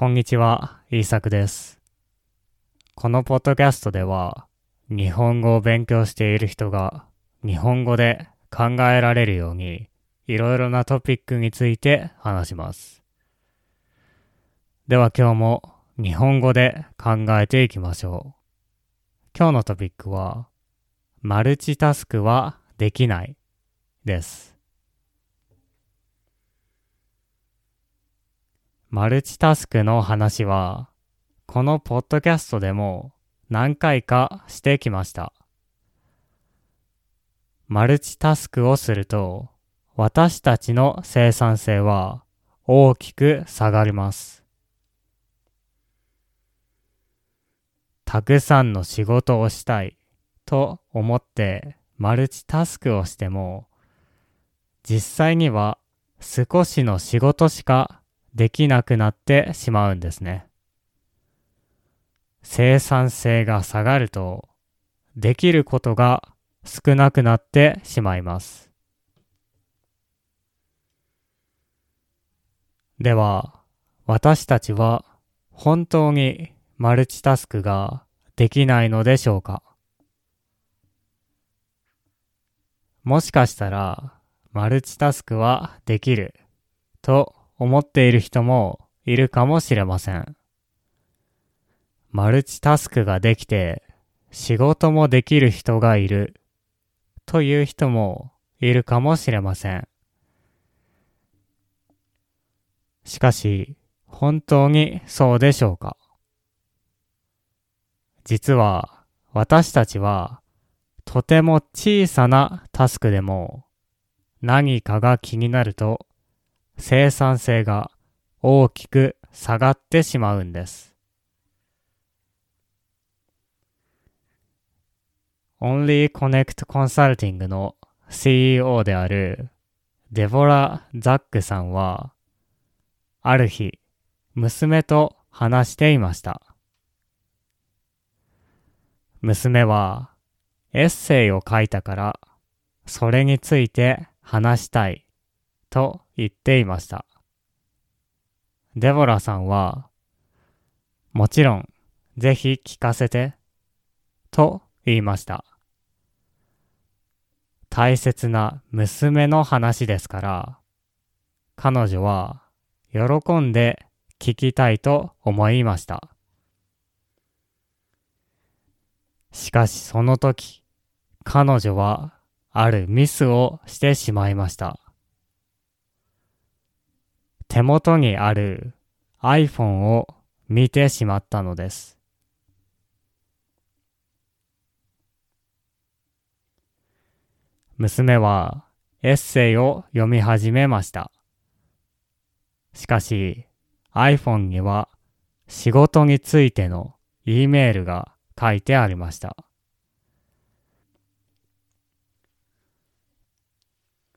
こんにちは、イーサクです。このポッドキャストでは、日本語を勉強している人が日本語で考えられるように、いろいろなトピックについて話します。では今日も日本語で考えていきましょう。今日のトピックは、マルチタスクはできないです。マルチタスクの話は、このポッドキャストでも何回かしてきました。マルチタスクをすると、私たちの生産性は大きく下がります。たくさんの仕事をしたいと思ってマルチタスクをしても、実際には少しの仕事しかできなくなってしまうんですね。生産性が下がると、できることが少なくなってしまいます。では、私たちは本当にマルチタスクができないのでしょうか？もしかしたら、マルチタスクはできると思っている人もいるかもしれません。マルチタスクができて仕事もできる人がいるという人もいるかもしれません。しかし、本当にそうでしょうか？実は私たちはとても小さなタスクでも何かが気になると生産性が大きく下がってしまうんです。Only Connect Consulting の CEO であるデボラ・ザックさんは、ある日、娘と話していました。娘は、エッセイを書いたから、それについて話したい、と言っていました。デボラさんは、もちろん、ぜひ聞かせて、と言いました。大切な娘の話ですから、彼女は喜んで聞きたいと思いました。しかしその時、彼女はあるミスをしてしまいました。手元にある iPhone を見てしまったのです。娘はエッセイを読み始めました。しかし iPhone には仕事についての E メールが書いてありました。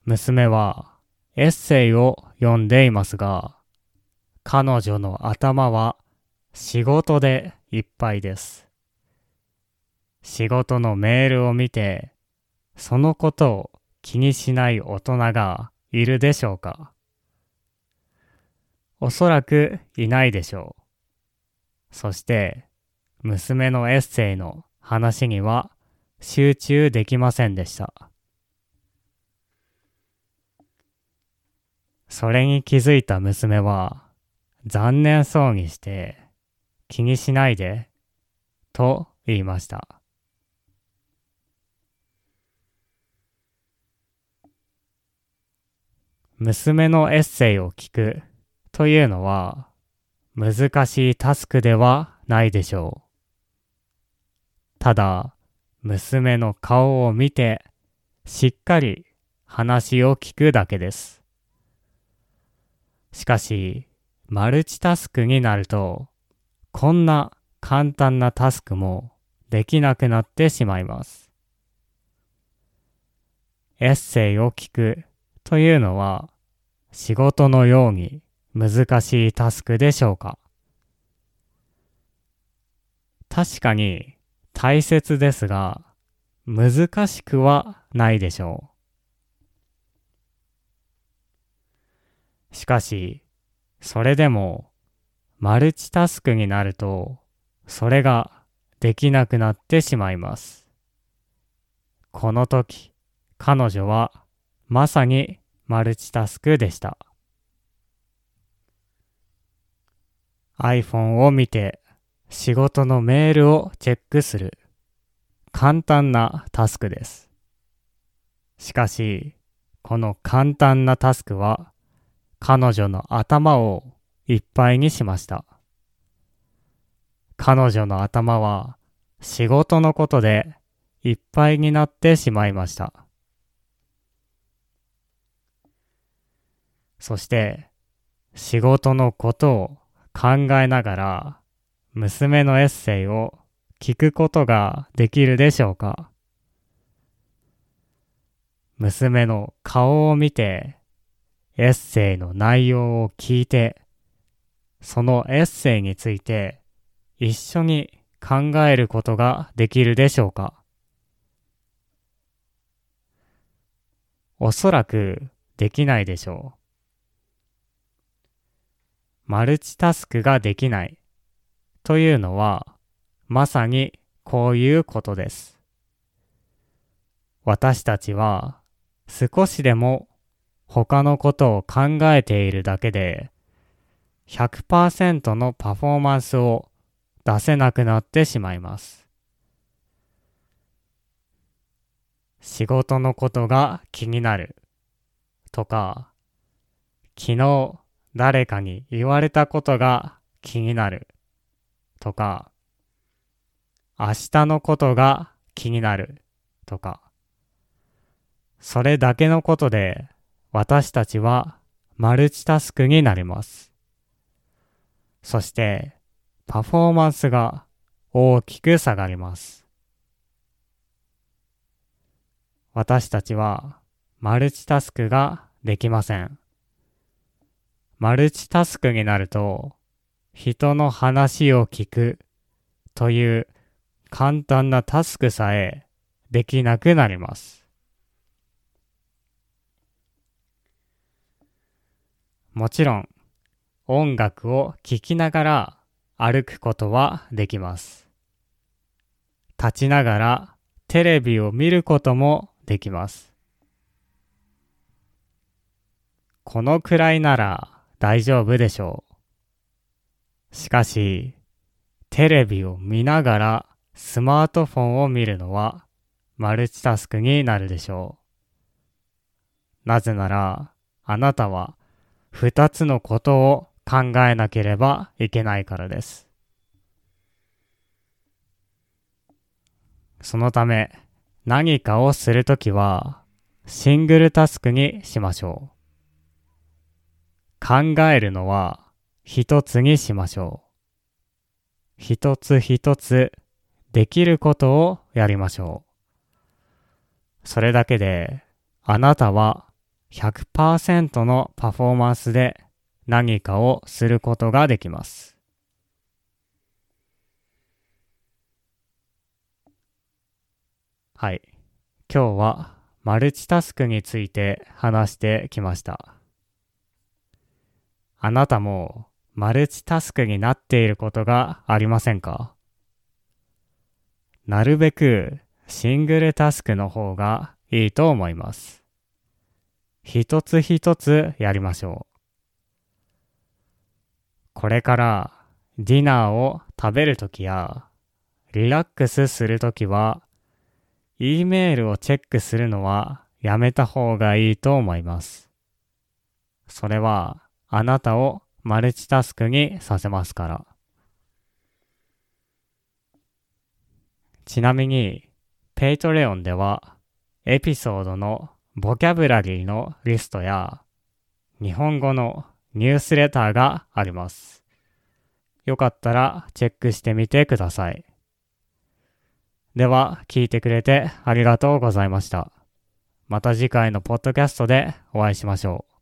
娘はエッセイを読んでいますが、彼女の頭は仕事でいっぱいです。仕事のメールを見て、そのことを気にしない大人がいるでしょうかおそらくいないでしょう。そして、娘のエッセイの話には集中できませんでした。それに気づいた娘は残念そうにして気にしないでと言いました。娘のエッセイを聞くというのは難しいタスクではないでしょう。ただ、娘の顔を見てしっかり話を聞くだけです。しかし、マルチタスクになると、こんな簡単なタスクもできなくなってしまいます。エッセイを聞くというのは仕事のように難しいタスクでしょうか？確かに大切ですが難しくはないでしょう。しかし、それでもマルチタスクになると、それができなくなってしまいます。この時、彼女はまさにマルチタスクでした。iPhone を見て仕事のメールをチェックする簡単なタスクです。しかし、この簡単なタスクは彼女の頭をいっぱいにしました。彼女の頭は仕事のことでいっぱいになってしまいました。そして仕事のことを考えながら娘のエッセイを聞くことができるでしょうか娘の顔を見てエッセイの内容を聞いてそのエッセイについて一緒に考えることができるでしょうか？おそらくできないでしょう。マルチタスクができないというのはまさにこういうことです。私たちは少しでも他のことを考えているだけで100%のパフォーマンスを出せなくなってしまいます。仕事のことが気になる。とか、昨日誰かに言われたことが気になる。とか、明日のことが気になる。とか、それだけのことで私たちはマルチタスクになります。そしてパフォーマンスが大きく下がります。私たちはマルチタスクができません。マルチタスクになると、人の話を聞くという簡単なタスクさえできなくなります。もちろん音楽を聴きながら歩くことはできます。立ちながらテレビを見ることもできます。このくらいなら大丈夫でしょう。しかし、テレビを見ながらスマートフォンを見るのはマルチタスクになるでしょう。なぜなら、あなたは二つのことを考えなければいけないからです。そのため、何かをするときは、シングルタスクにしましょう。考えるのは一つにしましょう。一つ一つできることをやりましょう。それだけであなたは100%のパフォーマンスで何かをすることができます。はい。今日はマルチタスクについて話してきました。あなたもマルチタスクになっていることがありませんか？なるべくシングルタスクの方がいいと思います。一つ一つやりましょう。これからディナーを食べるときやリラックスするときは E メールをチェックするのはやめた方がいいと思います。それはあなたをマルチタスクにさせますから。ちなみに、ペイトレオンでは、エピソードのボキャブラリーのリストや、日本語のニュースレターがあります。よかったらチェックしてみてください。では、聞いてくれてありがとうございました。また次回のポッドキャストでお会いしましょう。